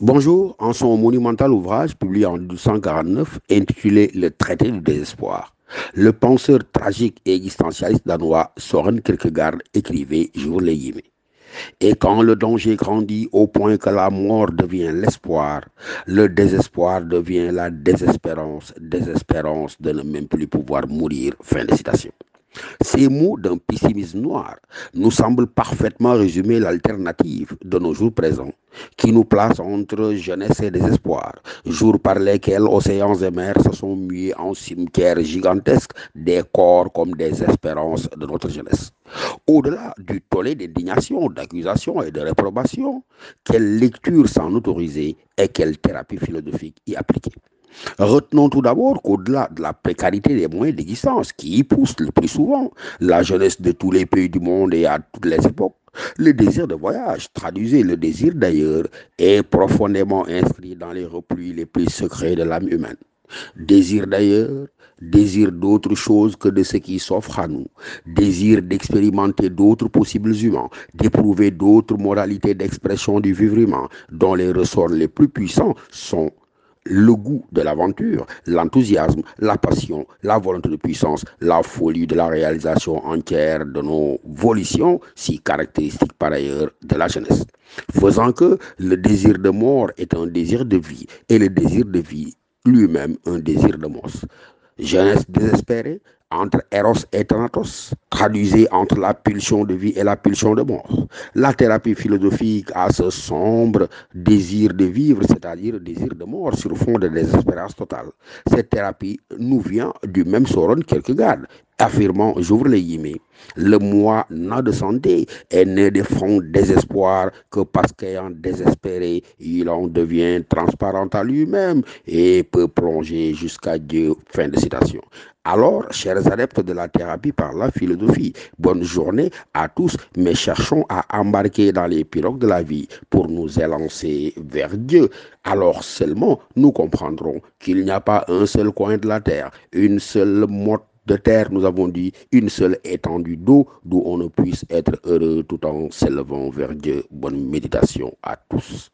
Bonjour, en son monumental ouvrage publié en 1249 intitulé Le traité du désespoir, le penseur tragique et existentialiste danois Soren Kierkegaard écrivait jour les guillemets. Et quand le danger grandit au point que la mort devient l'espoir, le désespoir devient la désespérance, désespérance de ne même plus pouvoir mourir. Fin de citation. Ces mots d'un pessimisme noir nous semblent parfaitement résumer l'alternative de nos jours présents, qui nous place entre jeunesse et désespoir, jours par lesquels océans et mers se sont mués en cimetières gigantesques, des corps comme des espérances de notre jeunesse. Au-delà du tollé d'indignation, d'accusation et de réprobation, quelle lecture s'en autoriser et quelle thérapie philosophique y appliquer? Retenons tout d'abord qu'au-delà de la précarité des moyens d'existence qui y pousse le plus souvent la jeunesse de tous les pays du monde et à toutes les époques, le désir de voyage, traduisez le désir d'ailleurs, est profondément inscrit dans les replis les plus secrets de l'âme humaine. Désir d'ailleurs, désir d'autre chose que de ce qui s'offre à nous, désir d'expérimenter d'autres possibles humains, d'éprouver d'autres modalités d'expression du vivre humain, dont les ressorts les plus puissants sont le goût de l'aventure, l'enthousiasme, la passion, la volonté de puissance, la folie de la réalisation entière de nos volitions, si caractéristiques par ailleurs de la jeunesse. Faisant que le désir de mort est un désir de vie et le désir de vie lui-même un désir de mort. Jeunesse désespérée, entre Eros et Thanatos, traduisez entre la pulsion de vie et la pulsion de mort. La thérapie philosophique a ce sombre désir de vivre, c'est-à-dire désir de mort sur fond de désespérance totale. Cette thérapie nous vient du même Soron Kierkegaard, affirmant, j'ouvre les guillemets, le moi n'a de santé et ne défend désespoir que parce qu'ayant désespéré, il en devient transparent à lui-même et peut plonger jusqu'à Dieu. Fin de citation. Alors, chers adeptes de la thérapie par la philosophie, bonne journée à tous, mais cherchons à embarquer dans les pirogues de la vie pour nous élancer vers Dieu. Alors seulement nous comprendrons qu'il n'y a pas un seul coin de la terre, une seule motte de terre, nous avons dit, une seule étendue d'eau d'où on ne puisse être heureux tout en s'élevant vers Dieu. Bonne méditation à tous.